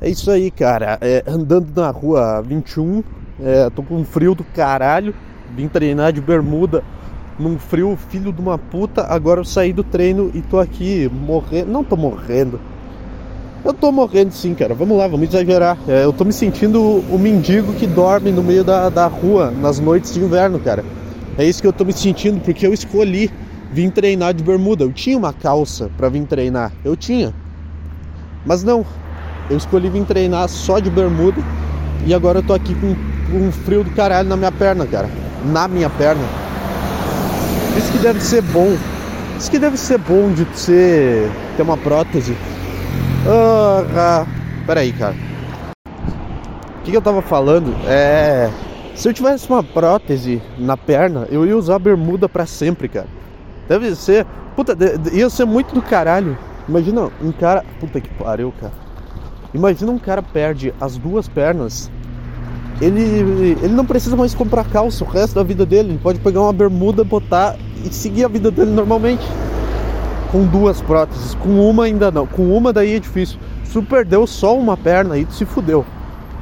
É isso aí, cara. É, andando na rua 21, é, tô com frio do caralho. Vim treinar de bermuda num frio filho de uma puta. Agora eu saí do treino e tô aqui morrendo. Não tô morrendo. Eu tô morrendo sim, cara. Vamos lá, vamos exagerar. É, eu tô me sentindo o mendigo que dorme no meio da, da rua nas noites de inverno, cara. É isso que eu tô me sentindo porque eu escolhi vir treinar de bermuda. Eu tinha uma calça para vir treinar. Eu tinha. Mas não, eu escolhi vir treinar só de bermuda e agora eu tô aqui com, um frio do caralho na minha perna, cara. Na minha perna. Isso que deve ser bom. Isso que deve ser bom de você ter uma prótese. Ah, peraí, cara. O que, que eu tava falando? É. Se eu tivesse uma prótese na perna, eu ia usar bermuda para sempre, cara. Deve ser. Puta, ia ser muito do caralho. Imagina um cara. Puta que pariu, cara. Imagina um cara perde as duas pernas, ele, ele não precisa mais comprar calça o resto da vida dele. Ele pode pegar uma bermuda, botar e seguir a vida dele normalmente. Com duas próteses, com uma ainda não. Com uma daí é difícil. Se tu perdeu só uma perna, aí tu se fudeu.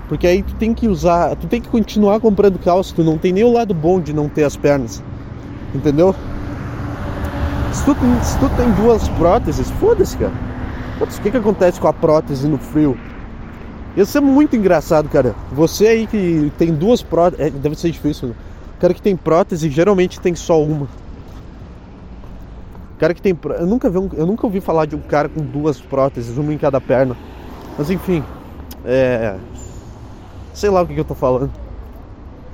Porque aí tu tem que usar, tu tem que continuar comprando calça, tu não tem nem o lado bom de não ter as pernas. Entendeu? Se tu, se tu tem duas próteses, foda-se, cara. Putz, o que, que acontece com a prótese no frio? Isso é muito engraçado, cara. Você aí que tem duas próteses. É, deve ser difícil. Né? O cara que tem prótese geralmente tem só uma. O cara que tem. Eu nunca, vi um... eu nunca ouvi falar de um cara com duas próteses, uma em cada perna. Mas enfim. É. Sei lá o que, que eu tô falando.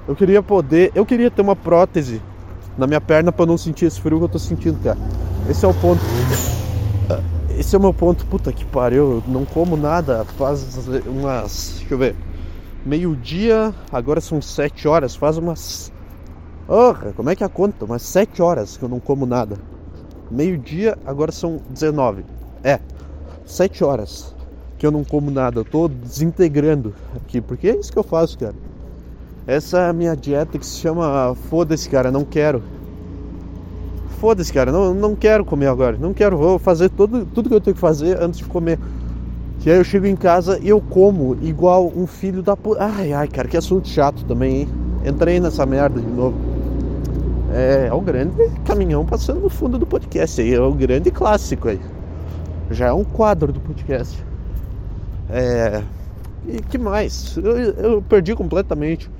Eu queria poder. Eu queria ter uma prótese na minha perna para não sentir esse frio que eu tô sentindo, cara. Esse é o ponto. Esse é o meu ponto. Puta que pariu, não como nada. Faz umas. Deixa eu ver. Meio-dia, agora são sete horas. Faz umas. Oh, como é que é a conta? Umas sete horas que eu não como nada. Meio-dia, agora são 19. É, sete horas que eu não como nada. Eu tô desintegrando aqui, porque é isso que eu faço, cara. Essa é a minha dieta que se chama Foda-se, cara, não quero foda-se, cara, não, não quero comer agora, não quero, vou fazer tudo, tudo que eu tenho que fazer antes de comer. Que aí eu chego em casa e eu como igual um filho da puta. Ai, ai, cara, que assunto chato também, hein? Entrei nessa merda de novo. É, é o grande caminhão passando no fundo do podcast aí, é o grande clássico aí. Já é um quadro do podcast. É. E que mais? Eu, eu perdi completamente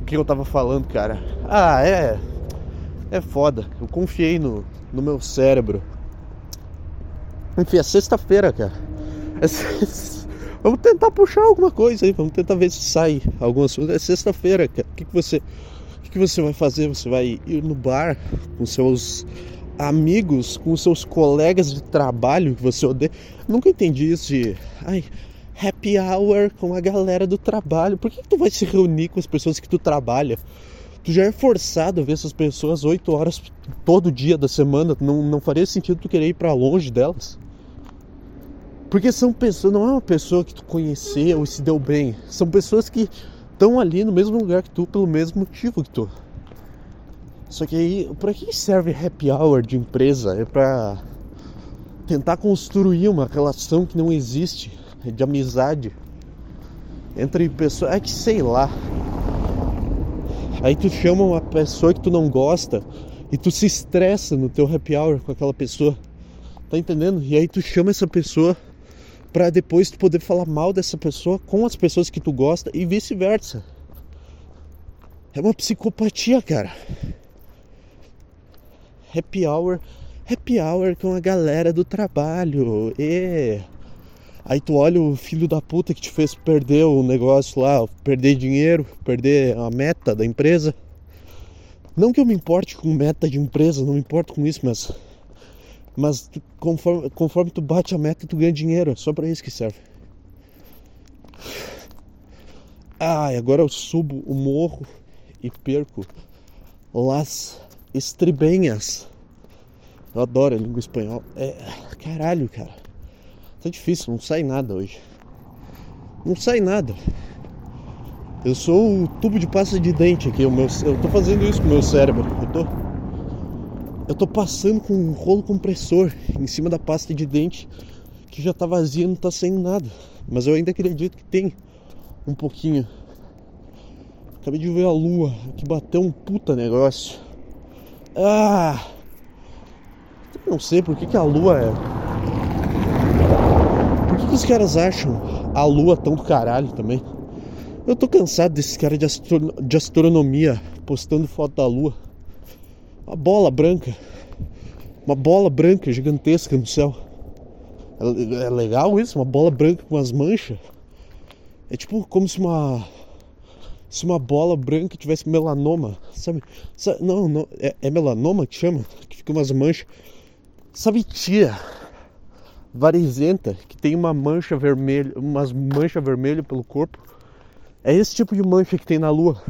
o que eu tava falando, cara. Ah, é é foda. Eu confiei no, no meu cérebro. Enfim, é sexta-feira, cara. É Vamos tentar puxar alguma coisa aí, vamos tentar ver se sai alguma coisa. É sexta-feira, cara. O que, que você. O que, que você vai fazer? Você vai ir no bar com seus amigos, com seus colegas de trabalho que você odeia. Nunca entendi isso de. Ai, happy hour com a galera do trabalho. Por que, que tu vai se reunir com as pessoas que tu trabalha? Tu já é forçado a ver essas pessoas 8 horas todo dia da semana, não, não faria sentido tu querer ir para longe delas. Porque são pessoas, não é uma pessoa que tu conheceu e se deu bem, são pessoas que estão ali no mesmo lugar que tu pelo mesmo motivo que tu. Só que aí, para que serve happy hour de empresa? É para tentar construir uma relação que não existe, de amizade entre pessoas, é que sei lá. Aí tu chama uma pessoa que tu não gosta e tu se estressa no teu happy hour com aquela pessoa. Tá entendendo? E aí tu chama essa pessoa para depois tu poder falar mal dessa pessoa com as pessoas que tu gosta e vice-versa. É uma psicopatia, cara. Happy hour, happy hour com a galera do trabalho. E Aí tu olha o filho da puta que te fez perder o negócio lá, perder dinheiro, perder a meta da empresa. Não que eu me importe com meta de empresa, não me importo com isso, mas. Mas tu, conforme, conforme tu bate a meta, tu ganha dinheiro. É só pra isso que serve. Ah, agora eu subo o morro e perco Las Estribenhas. Eu adoro a língua espanhola. É, caralho, cara. Tá difícil, não sai nada hoje. Não sai nada. Eu sou o tubo de pasta de dente aqui. O meu, eu tô fazendo isso com o meu cérebro. Eu tô, eu tô passando com um rolo compressor em cima da pasta de dente que já tá vazia, não tá saindo nada. mas eu ainda acredito que tem um pouquinho. Acabei de ver a lua que bateu um puta negócio. Ah! Não sei por que, que a lua é. Por que, os caras acham a lua tão do caralho também? Eu tô cansado desses caras de, astro... de astronomia postando foto da lua. Uma bola branca. Uma bola branca gigantesca no céu. É, é legal isso? Uma bola branca com as manchas. É tipo como se uma se uma bola branca tivesse melanoma, sabe não, não é, é, melanoma que chama, que fica umas manchas. Sabe tia varizenta que tem uma mancha vermelha, umas manchas vermelhas pelo corpo? É esse tipo de mancha que tem na lua.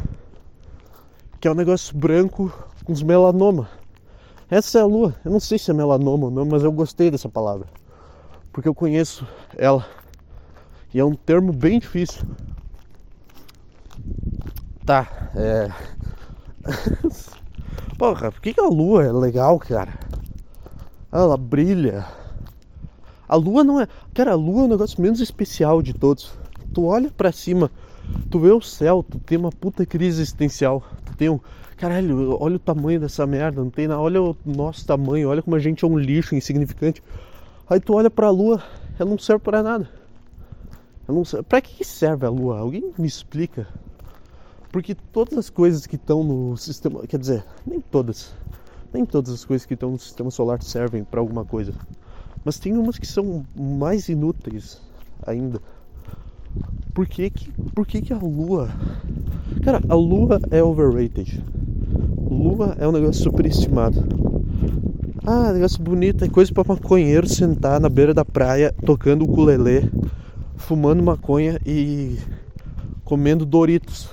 Que é um negócio branco com os melanoma. Essa é a lua. Eu não sei se é melanoma ou não, mas eu gostei dessa palavra. Porque eu conheço ela. E é um termo bem difícil. Tá, é. Porra, por que a lua é legal, cara? Ela brilha. A lua não é. Cara, a lua é o negócio menos especial de todos. Tu olha para cima, tu vê o céu, tu tem uma puta crise existencial. Tu tem um. Caralho, olha o tamanho dessa merda, não tem nada. Olha o nosso tamanho, olha como a gente é um lixo insignificante. Aí tu olha pra lua, ela não serve para nada. Ela não serve... Pra que serve a lua? Alguém me explica? Porque todas as coisas que estão no sistema, quer dizer, nem todas, nem todas as coisas que estão no sistema solar servem para alguma coisa. Mas tem umas que são mais inúteis ainda. Por que que, por que, que a lua. Cara, a lua é overrated. Lua é um negócio superestimado. Ah, negócio bonito, é coisa para maconheiro sentar na beira da praia tocando o ukulele, fumando maconha e comendo Doritos.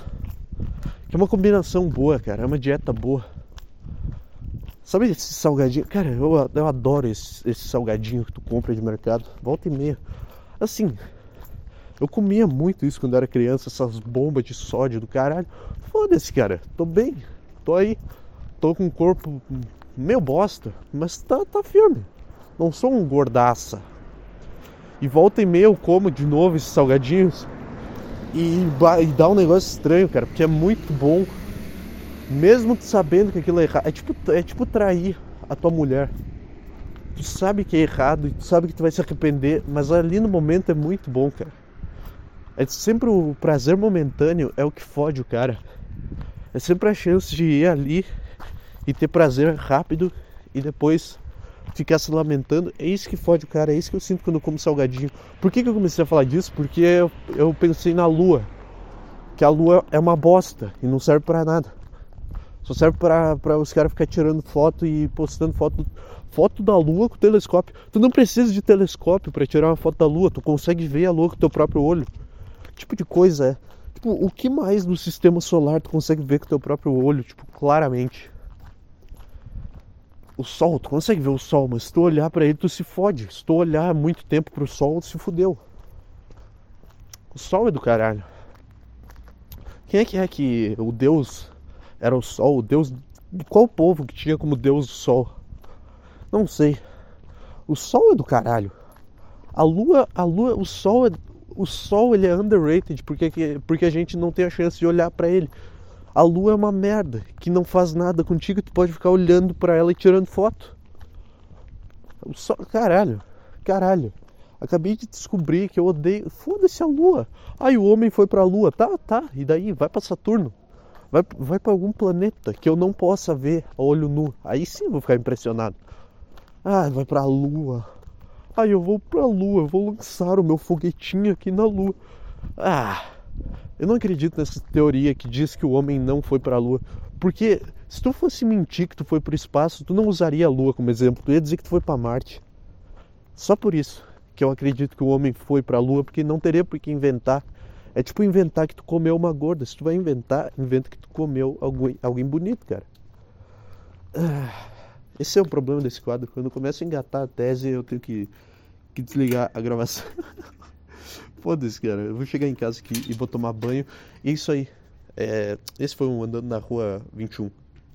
É uma combinação boa, cara. É uma dieta boa. Sabe esse salgadinho? Cara, eu, eu adoro esse, esse salgadinho que tu compra de mercado. Volta e meia. Assim, eu comia muito isso quando era criança, essas bombas de sódio do caralho. Foda-se, cara. Tô bem. Tô aí. Tô com um corpo meio bosta, mas tá, tá firme. Não sou um gordaça. E volta e meia eu como de novo esses salgadinhos. E, e dá um negócio estranho, cara, porque é muito bom. Mesmo sabendo que aquilo é errado. É tipo, é tipo trair a tua mulher. Tu sabe que é errado e tu sabe que tu vai se arrepender, mas ali no momento é muito bom, cara. É sempre o prazer momentâneo é o que fode o cara. É sempre a chance de ir ali e ter prazer rápido e depois ficar se lamentando. É isso que fode o cara, é isso que eu sinto quando eu como salgadinho. Por que, que eu comecei a falar disso? Porque eu, eu pensei na lua. Que a lua é uma bosta e não serve para nada. Só serve para os caras ficar tirando foto e postando foto, foto da lua com telescópio. Tu não precisa de telescópio para tirar uma foto da lua, tu consegue ver a lua com teu próprio olho. Que tipo de coisa é? Tipo, o que mais do sistema solar tu consegue ver com teu próprio olho, tipo, claramente? o sol, tu consegue ver o sol, mas se tu olhar para ele, tu se fode. Se tu olhar muito tempo pro sol, tu se fudeu. O sol é do caralho. Quem é que é que o Deus era o sol? O Deus. Qual povo que tinha como Deus o sol? Não sei. O sol é do caralho. A lua, a lua, o sol é, o sol ele é underrated porque, porque a gente não tem a chance de olhar para ele. A lua é uma merda que não faz nada contigo, tu pode ficar olhando para ela e tirando foto. Só, caralho, caralho. Acabei de descobrir que eu odeio. Foda-se a lua. Aí o homem foi pra lua. Tá, tá. E daí? Vai para Saturno. Vai, vai para algum planeta que eu não possa ver a olho nu. Aí sim eu vou ficar impressionado. Ah, vai pra lua. Aí eu vou pra lua. Eu vou lançar o meu foguetinho aqui na lua. Ah. Eu não acredito nessa teoria que diz que o homem não foi para a Lua, porque se tu fosse mentir que tu foi para o espaço, tu não usaria a Lua como exemplo, tu ia dizer que tu foi para Marte. Só por isso que eu acredito que o homem foi para a Lua, porque não teria por que inventar. É tipo inventar que tu comeu uma gorda. Se tu vai inventar, inventa que tu comeu alguém, alguém bonito, cara. Ah, esse é o problema desse quadro. Quando eu começo a engatar a tese, eu tenho que, que desligar a gravação. Foda-se, cara. Eu vou chegar em casa aqui e vou tomar banho. E é isso aí. É, esse foi um Andando na Rua 21.